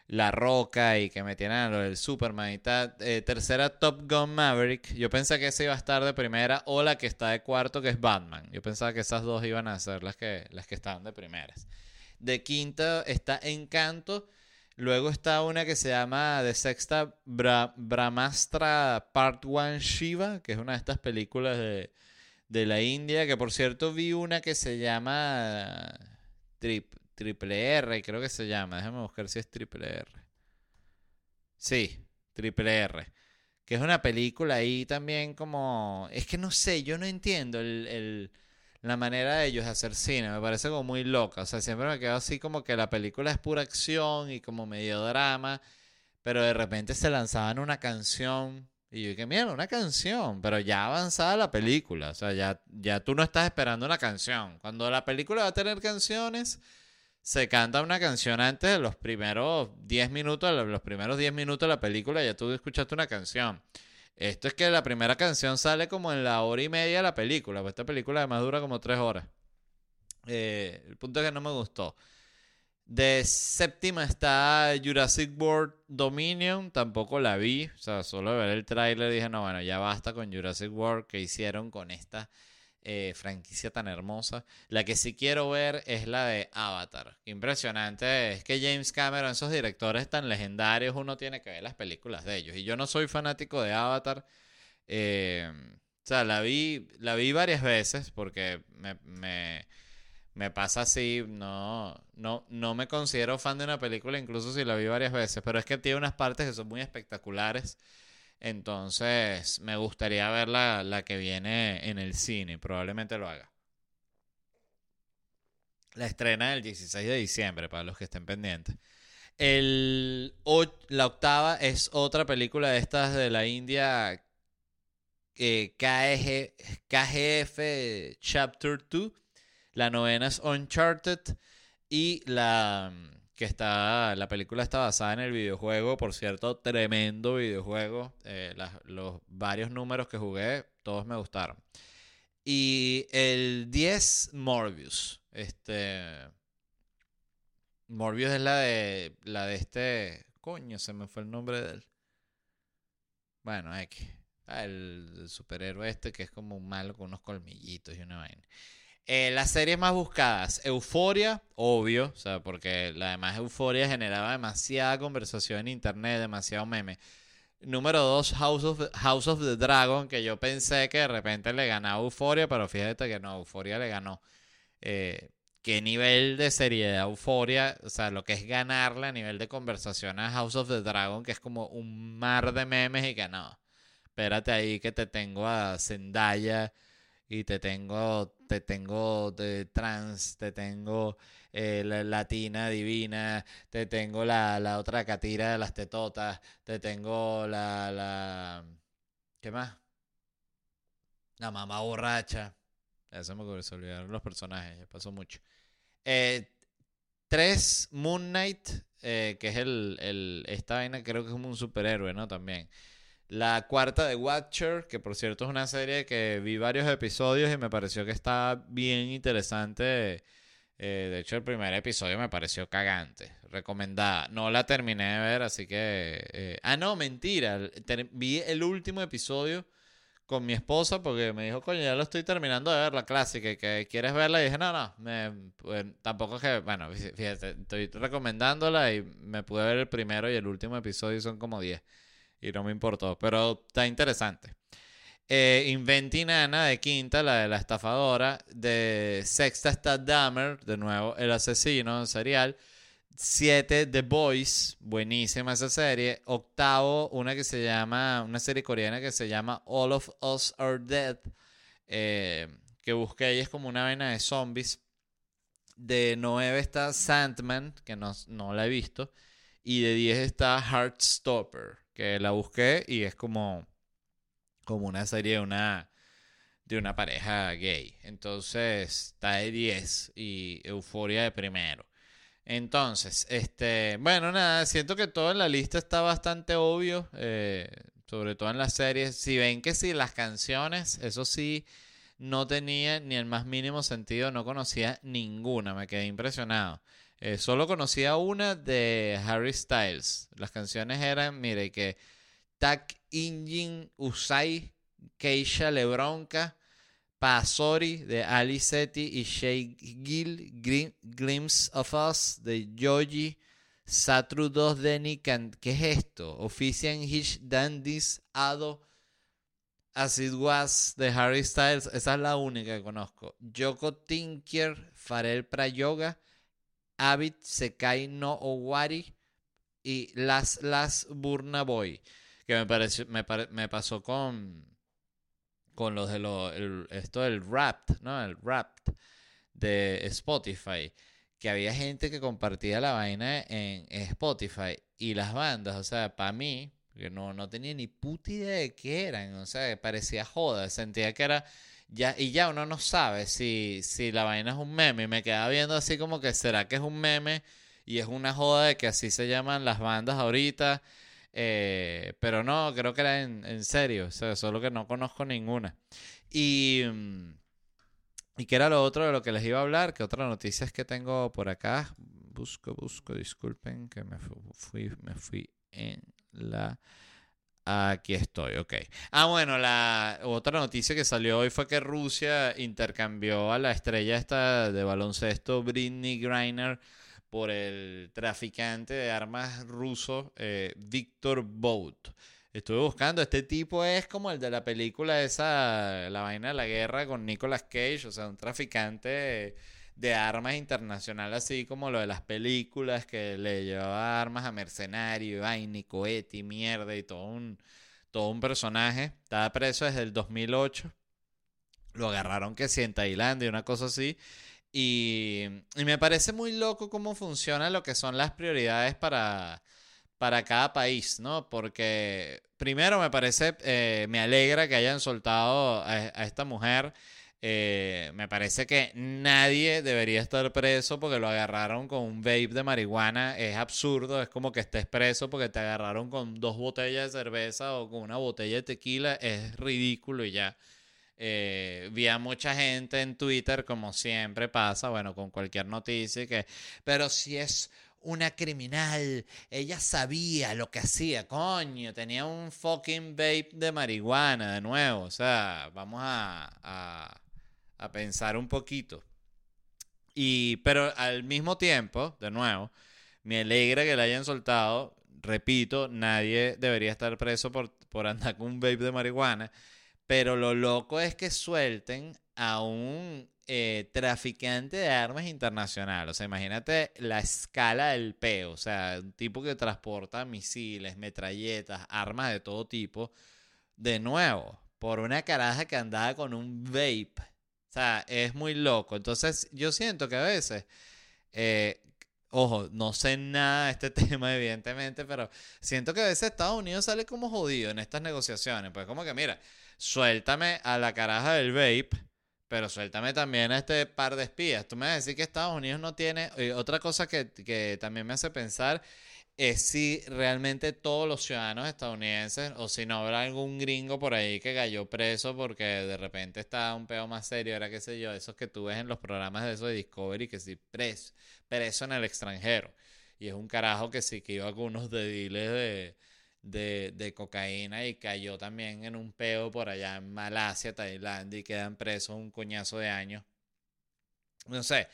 la Roca y que metieran lo del Superman y tal. Eh, tercera, Top Gun Maverick. Yo pensé que esa iba a estar de primera o la que está de cuarto, que es Batman. Yo pensaba que esas dos iban a ser las que, las que estaban de primeras. De quinta está Encanto. Luego está una que se llama de sexta Brahmastra Part 1 Shiva, que es una de estas películas de, de la India, que por cierto vi una que se llama Trip, Triple R, creo que se llama. Déjame buscar si es Triple R. Sí, Triple R. Que es una película ahí también como... Es que no sé, yo no entiendo el, la manera de ellos hacer cine me parece como muy loca. O sea, siempre me quedo así como que la película es pura acción y como medio drama, pero de repente se lanzaban una canción y yo dije, mira, una canción, pero ya avanzada la película. O sea, ya, ya tú no estás esperando una canción. Cuando la película va a tener canciones, se canta una canción antes de los primeros 10 minutos, los primeros 10 minutos de la película, ya tú escuchaste una canción. Esto es que la primera canción sale como en la hora y media de la película. Pues esta película además dura como 3 horas. Eh, el punto es que no me gustó. De séptima está Jurassic World Dominion, tampoco la vi, o sea, solo ver el tráiler dije, no, bueno, ya basta con Jurassic World que hicieron con esta eh, franquicia tan hermosa. La que sí quiero ver es la de Avatar. Impresionante, es que James Cameron, esos directores tan legendarios, uno tiene que ver las películas de ellos. Y yo no soy fanático de Avatar. Eh, o sea, la vi, la vi varias veces porque me me pasa así, no, no, no me considero fan de una película, incluso si la vi varias veces, pero es que tiene unas partes que son muy espectaculares. Entonces, me gustaría ver la, que viene en el cine, probablemente lo haga. La estrena el 16 de diciembre, para los que estén pendientes. El, la octava es otra película de estas de la India, eh, KGF Chapter 2 la novena es Uncharted. Y la que está. La película está basada en el videojuego. Por cierto, tremendo videojuego. Eh, los varios números que jugué, todos me gustaron. Y el 10, Morbius. Este. Morbius es la de. La de este. Coño, se me fue el nombre de él. Bueno, X. Ah, el superhéroe este que es como un malo con unos colmillitos y una vaina. Eh, las series más buscadas, Euforia, obvio, o sea, porque la demás Euforia generaba demasiada conversación en internet, demasiado meme. Número 2, House of, House of the Dragon, que yo pensé que de repente le ganaba Euforia, pero fíjate que no, Euforia le ganó. Eh, ¿Qué nivel de seriedad Euforia? O sea, lo que es ganarle a nivel de conversación a House of the Dragon, que es como un mar de memes y que no. Espérate ahí que te tengo a Zendaya y te tengo, te tengo de trans, te tengo eh, la latina divina, te tengo la, la, otra catira de las tetotas, te tengo la, la, ¿qué más? La mamá borracha. Eso me se olvidaron los personajes, ya pasó mucho. Eh, tres, Moon Knight, eh, que es el, el, esta vaina creo que es como un superhéroe, ¿no? También. La cuarta de Watcher, que por cierto es una serie que vi varios episodios y me pareció que está bien interesante. Eh, de hecho, el primer episodio me pareció cagante. Recomendada. No la terminé de ver, así que... Eh, ah, no, mentira. vi el último episodio con mi esposa porque me dijo, coño, ya lo estoy terminando de ver la clásica, que quieres verla. Y dije, no, no, me, pues, tampoco es que, bueno, fíjate, estoy recomendándola y me pude ver el primero y el último episodio son como 10 y no me importó, pero está interesante. Eh, Inventing Anna de quinta, la de la estafadora. De sexta está Dahmer, de nuevo el asesino serial. Siete, The Boys, buenísima esa serie. Octavo, una que se llama, una serie coreana que se llama All of Us Are Dead, eh, que busqué y es como una vena de zombies. De nueve está Sandman, que no, no la he visto. Y de diez está Heartstopper que la busqué y es como, como una serie de una, de una pareja gay. Entonces está de 10 y Euforia de primero. Entonces, este, bueno, nada, siento que todo en la lista está bastante obvio, eh, sobre todo en las series. Si ven que si las canciones, eso sí, no tenía ni el más mínimo sentido, no conocía ninguna, me quedé impresionado. Eh, solo conocía una de Harry Styles. Las canciones eran, mire, que Tak Injin Usai, Keisha Lebronca, Pasori de Ali Seti y Shay Gil, Glimpse of Us de Yoji, Satru 2 de Nikan. ¿Qué es esto? Offician Hish Dandies Ado. As It Was de Harry Styles, esa es la única que conozco. Yoko Tinker, Farel Prayoga, Abit Sekai no Owari y Las Las Burna Boy. Que me, pareció, me, pasó con, con los de lo, el- esto del Wrapped, ¿no? El Wrapped de Spotify, que había gente que compartía la vaina en Spotify y las bandas, o sea, para mí, que no, no tenía ni puta idea de qué eran, o sea, parecía joda, sentía que era, ya, y ya uno no sabe si, si la vaina es un meme, y me quedaba viendo así como que será que es un meme y es una joda de que así se llaman las bandas ahorita. Eh, pero no, creo que era en, en serio, solo que no conozco ninguna. Y, mm, ¿y qué era lo otro de lo que les iba a hablar? ¿Qué otra noticia es que tengo por acá? Busco, busco, disculpen que me fu- fui, me fui en la... Aquí estoy, ok. Ah, bueno, la otra noticia que salió hoy fue que Rusia intercambió a la estrella esta de baloncesto Britney Griner por el traficante de armas ruso eh, Víctor Bout. Estuve buscando, este tipo es como el de la película esa, La vaina de la guerra con Nicolas Cage, o sea, un traficante de, de armas internacional, así como lo de las películas que le llevaba armas a mercenario, y vaina y cohete y mierda y todo un, todo un personaje. Estaba preso desde el 2008. Lo agarraron que sí en Tailandia, una cosa así. Y, y me parece muy loco cómo funciona lo que son las prioridades para, para cada país, ¿no? Porque primero me parece, eh, me alegra que hayan soltado a esta mujer. Eh, me parece que nadie debería estar preso porque lo agarraron con un vape de marihuana. Es absurdo, es como que estés preso porque te agarraron con dos botellas de cerveza o con una botella de tequila. Es ridículo y ya. Eh, vi a mucha gente en Twitter, como siempre pasa, bueno, con cualquier noticia, que, pero si es una criminal, ella sabía lo que hacía, coño, tenía un fucking vape de marihuana de nuevo, o sea, vamos a, a, a pensar un poquito. Y, pero al mismo tiempo, de nuevo, me alegra que la hayan soltado. Repito, nadie debería estar preso por, por andar con un vape de marihuana. Pero lo loco es que suelten a un eh, traficante de armas internacional. O sea, imagínate la escala del peo. O sea, un tipo que transporta misiles, metralletas, armas de todo tipo. De nuevo, por una caraja que andaba con un vape. Sea, es muy loco. Entonces, yo siento que a veces, eh, ojo, no sé nada de este (laughs) tema, evidentemente, pero siento que a veces Estados Unidos sale como jodido en estas negociaciones. Pues como que, mira, suéltame a la caraja del vape, pero suéltame también a este par de espías. Tú me vas a decir que Estados Unidos no tiene... y otra cosa que, que también me hace pensar es si realmente todos los ciudadanos estadounidenses o si no habrá algún gringo por ahí que cayó preso porque de repente está un peo más serio, era qué sé yo, esos que tú ves en los programas de eso de Discovery que sí, preso, preso en el extranjero. Y es un carajo que sí que iba con unos dediles de, de, de cocaína y cayó también en un peo por allá en Malasia, Tailandia y quedan presos un coñazo de años. No sé,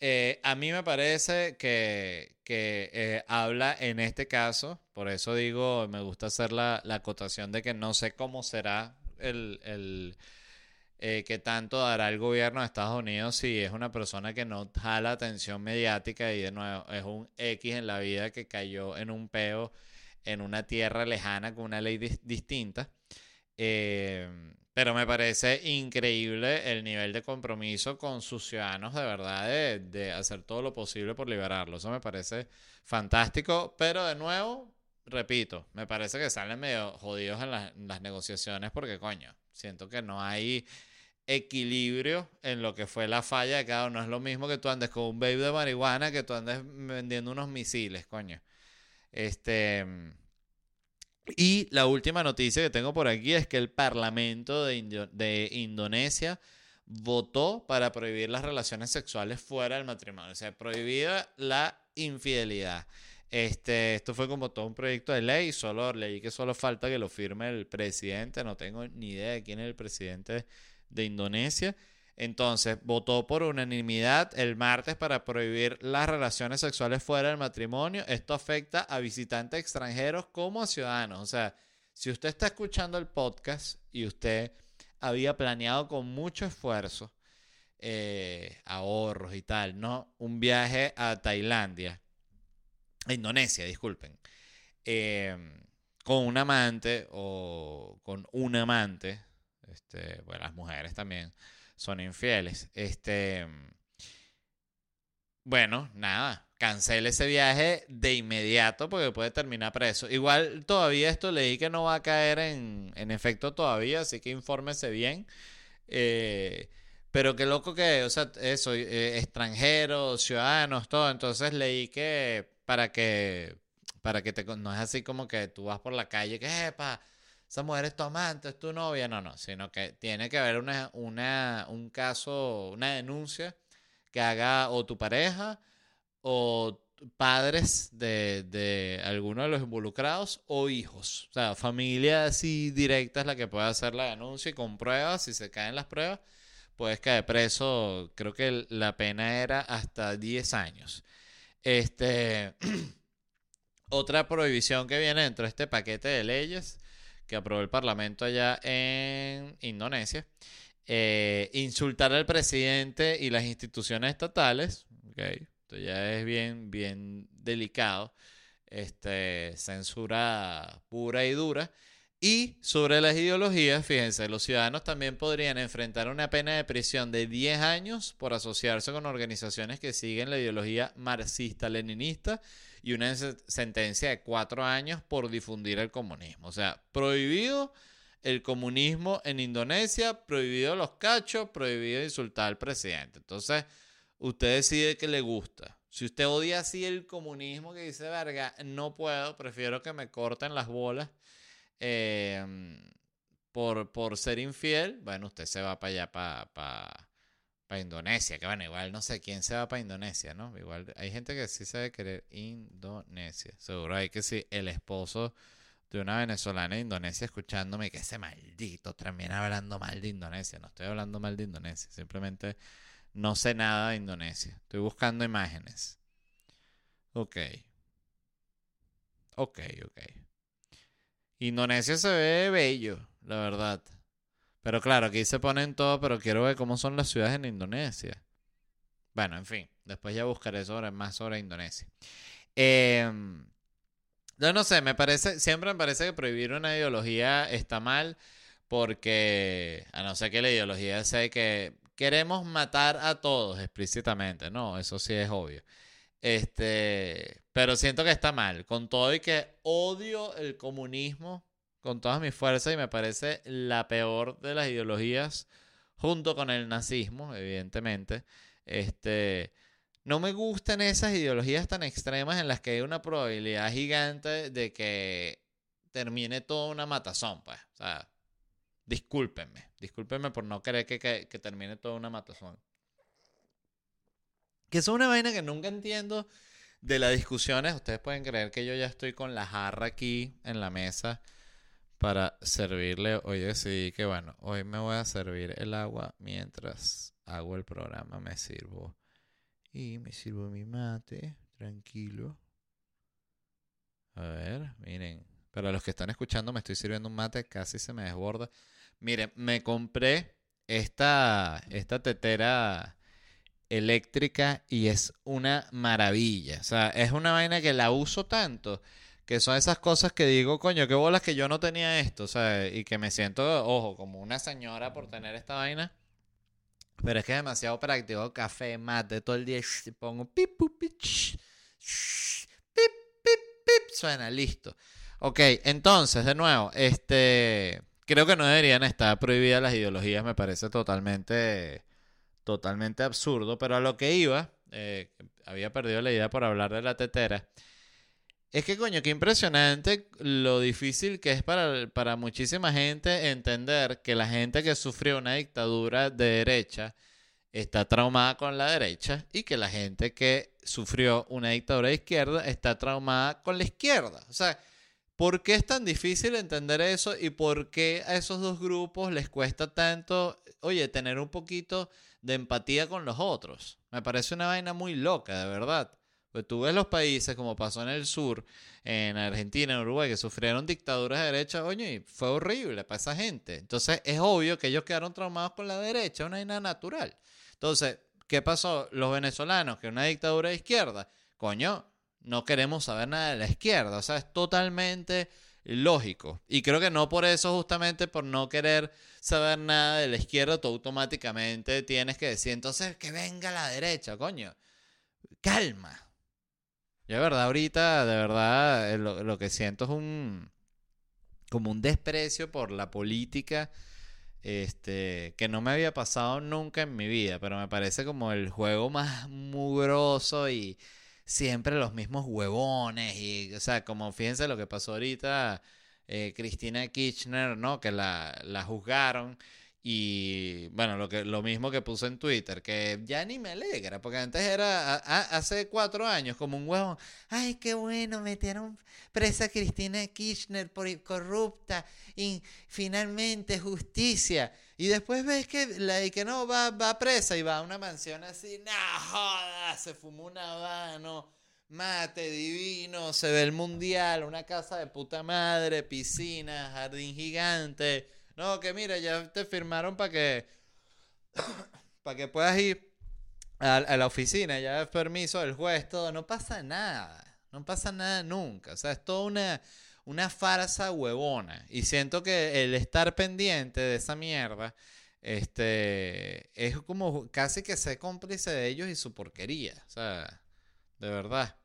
eh, a mí me parece que, que eh, habla en este caso, por eso digo, me gusta hacer la, la acotación de que no sé cómo será el, el eh, que tanto dará el gobierno de Estados Unidos si es una persona que no jala atención mediática y de nuevo es un X en la vida que cayó en un peo en una tierra lejana con una ley dis- distinta. Eh, pero me parece increíble el nivel de compromiso con sus ciudadanos, de verdad, de, de hacer todo lo posible por liberarlos. Eso me parece fantástico, pero de nuevo, repito, me parece que salen medio jodidos en las, en las negociaciones porque, coño, siento que no hay equilibrio en lo que fue la falla de cada uno. No es lo mismo que tú andes con un babe de marihuana que tú andes vendiendo unos misiles, coño. Este. Y la última noticia que tengo por aquí es que el Parlamento de, Indo- de Indonesia votó para prohibir las relaciones sexuales fuera del matrimonio. O sea, prohibida la infidelidad. Este, esto fue como todo un proyecto de ley. Solo leí que solo falta que lo firme el presidente. No tengo ni idea de quién es el presidente de Indonesia. Entonces, votó por unanimidad el martes para prohibir las relaciones sexuales fuera del matrimonio. Esto afecta a visitantes extranjeros como a ciudadanos. O sea, si usted está escuchando el podcast y usted había planeado con mucho esfuerzo, eh, ahorros y tal, ¿no? Un viaje a Tailandia, a Indonesia, disculpen, eh, con un amante o con un amante, Este, bueno, las mujeres también son infieles. Este, bueno, nada, cancele ese viaje de inmediato porque puede terminar preso. Igual todavía esto leí que no va a caer en, en efecto todavía, así que infórmese bien. Eh, pero qué loco que, o sea, eso, eh, extranjeros, ciudadanos, todo. Entonces leí que para que, para que te, no es así como que tú vas por la calle, que, epa, esa mujer es tu amante, es tu novia, no, no, sino que tiene que haber una, una, un caso, una denuncia que haga o tu pareja o padres de, de alguno de los involucrados o hijos. O sea, familia así directa es la que puede hacer la denuncia y con pruebas, si se caen las pruebas, puedes caer preso. Creo que la pena era hasta 10 años. Este, (clears throat) otra prohibición que viene dentro de este paquete de leyes que aprobó el Parlamento allá en Indonesia. Eh, insultar al presidente y las instituciones estatales. Okay esto ya es bien, bien delicado. Este, censura pura y dura. Y sobre las ideologías, fíjense, los ciudadanos también podrían enfrentar una pena de prisión de 10 años por asociarse con organizaciones que siguen la ideología marxista-leninista y una sentencia de 4 años por difundir el comunismo. O sea, prohibido el comunismo en Indonesia, prohibido los cachos, prohibido insultar al presidente. Entonces, usted decide que le gusta. Si usted odia así el comunismo que dice, verga, no puedo, prefiero que me corten las bolas em, por, por ser infiel, bueno, usted se va para allá, para, para, Indonesia, que bueno, igual no sé quién se va para Indonesia, ¿no? Igual hay gente que sí sabe querer Indonesia. Seguro hay que sí, el esposo de una venezolana de Indonesia escuchándome que ese maldito termina hablando mal de Indonesia. No estoy hablando mal de Indonesia, simplemente no sé nada de Indonesia. Estoy buscando imágenes. Ok. Ok, ok. Indonesia se ve bello, la verdad. Pero claro, aquí se ponen todo, pero quiero ver cómo son las ciudades en Indonesia. Bueno, en fin, después ya buscaré sobre, más sobre Indonesia. Eh, yo no sé, me parece, siempre me parece que prohibir una ideología está mal porque, a no ser que la ideología sea que queremos matar a todos explícitamente, no, eso sí es obvio. Este, pero siento que está mal, con todo y que odio el comunismo con todas mis fuerzas y me parece la peor de las ideologías junto con el nazismo, evidentemente. Este, no me gustan esas ideologías tan extremas en las que hay una probabilidad gigante de que termine toda una matazón, pues. O sea, Discúlpenme, discúlpenme por no querer que, termine toda una matazón. Que es una vaina que nunca entiendo de las discusiones. Ustedes pueden creer que yo ya estoy con la jarra aquí en la mesa para servirle. Hoy decidí que, bueno, hoy me voy a servir el agua mientras hago el programa. Me sirvo. Y me sirvo mi mate, tranquilo. A ver, miren. Para los que están escuchando, me estoy sirviendo un mate, casi se me desborda. Mire, me compré esta, esta tetera eléctrica y es una maravilla. O sea, es una vaina que la uso tanto que son esas cosas que digo, coño, qué bolas que yo no tenía esto, o sea, y que me siento, ojo, como una señora por tener esta vaina. Pero es que es demasiado práctico. Café, mate, todo el día. Pongo pip, pip, pip, pip, suena, listo. Ok, entonces, de nuevo, este creo que no deberían estar prohibidas las ideologías, me parece totalmente, totalmente absurdo, pero a lo que iba, eh, había perdido la idea por hablar de la tetera, es que coño, qué impresionante lo difícil que es para, para muchísima gente entender que la gente que sufrió una dictadura de derecha está traumada con la derecha y que la gente que sufrió una dictadura de izquierda está traumada con la izquierda. O sea, ¿Por qué es tan difícil entender eso y por qué a esos dos grupos les cuesta tanto, oye, tener un poquito de empatía con los otros? Me parece una vaina muy loca, de verdad. Pues tú ves los países como pasó en el sur, en Argentina, en Uruguay, que sufrieron dictaduras de derecha, oye, y fue horrible para esa gente. Entonces es obvio que ellos quedaron traumados con la derecha, una vaina natural. Entonces, ¿qué pasó? Los venezolanos, que una dictadura de izquierda, coño, no queremos saber nada de la izquierda. O sea, es totalmente lógico. Y creo que no por eso, justamente por no querer saber nada de la izquierda, tú automáticamente tienes que decir, entonces que venga la derecha, coño. Calma. Yo de verdad ahorita, de verdad, eh, lo, lo que siento es un como un desprecio por la política este, que no me había pasado nunca en mi vida, pero me parece como el juego más mugroso y siempre los mismos huevones y, o sea, como fíjense lo que pasó ahorita, eh, Cristina Kirchner, ¿no? Que la, la juzgaron y bueno, lo, que, lo mismo que puse en Twitter, que ya ni me alegra, porque antes era, hace cuatro años, como un huevo, ay, qué bueno, metieron presa a Cristina Kirchner por corrupta, y finalmente justicia. Y después ves que la que no va, va presa y va a una mansión así, no joda, se fumó un habano, mate divino, se ve el mundial, una casa de puta madre, piscina, jardín gigante no, que mira, ya te firmaron para que, (coughs) para que puedas ir a, la oficina, ya es permiso del juez, todo. No pasa nada. No pasa nada nunca. O sea, es toda una, una farsa huevona. Y siento que el estar pendiente de esa mierda este, es como casi que ser cómplice de ellos y su porquería. O sea, de verdad.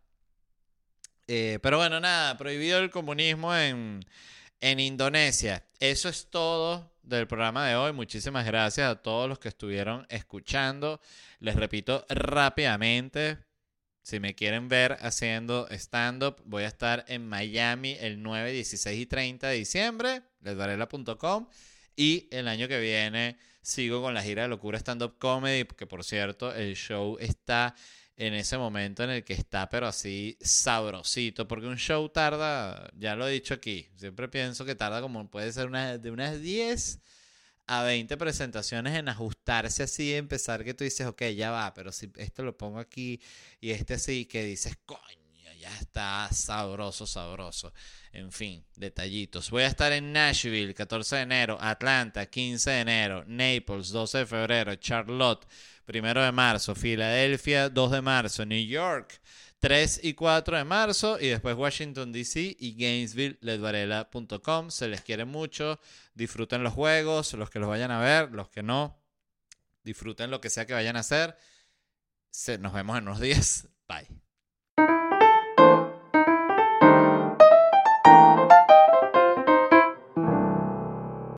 Eh, pero bueno, nada, prohibido el comunismo en, en Indonesia. Eso es todo del programa de hoy. Muchísimas gracias a todos los que estuvieron escuchando. Les repito rápidamente, si me quieren ver haciendo stand-up, voy a estar en Miami el 9, 16 y 30 de diciembre, lesvarela.com. Y el año que viene sigo con la gira de Locura Stand Up Comedy, que por cierto, el show está en ese momento en el que está, pero así sabrosito, porque un show tarda, ya lo he dicho aquí, siempre pienso que tarda como puede ser una, de unas 10 a 20 presentaciones en ajustarse así, empezar que tú dices, ok, ya va, pero si esto lo pongo aquí y este sí, que dices, coño, ya está sabroso, sabroso. En fin, detallitos. Voy a estar en Nashville, 14 de enero, Atlanta, 15 de enero, Naples, 12 de febrero, Charlotte, primero de marzo, Filadelfia, 2 de marzo, New York, 3 y 4 de marzo, y después Washington, D.C. y Gainesville, ledvarela.com. Se les quiere mucho, disfruten los juegos, los que los vayan a ver, los que no, disfruten lo que sea que vayan a hacer. nos vemos en unos días. Bye.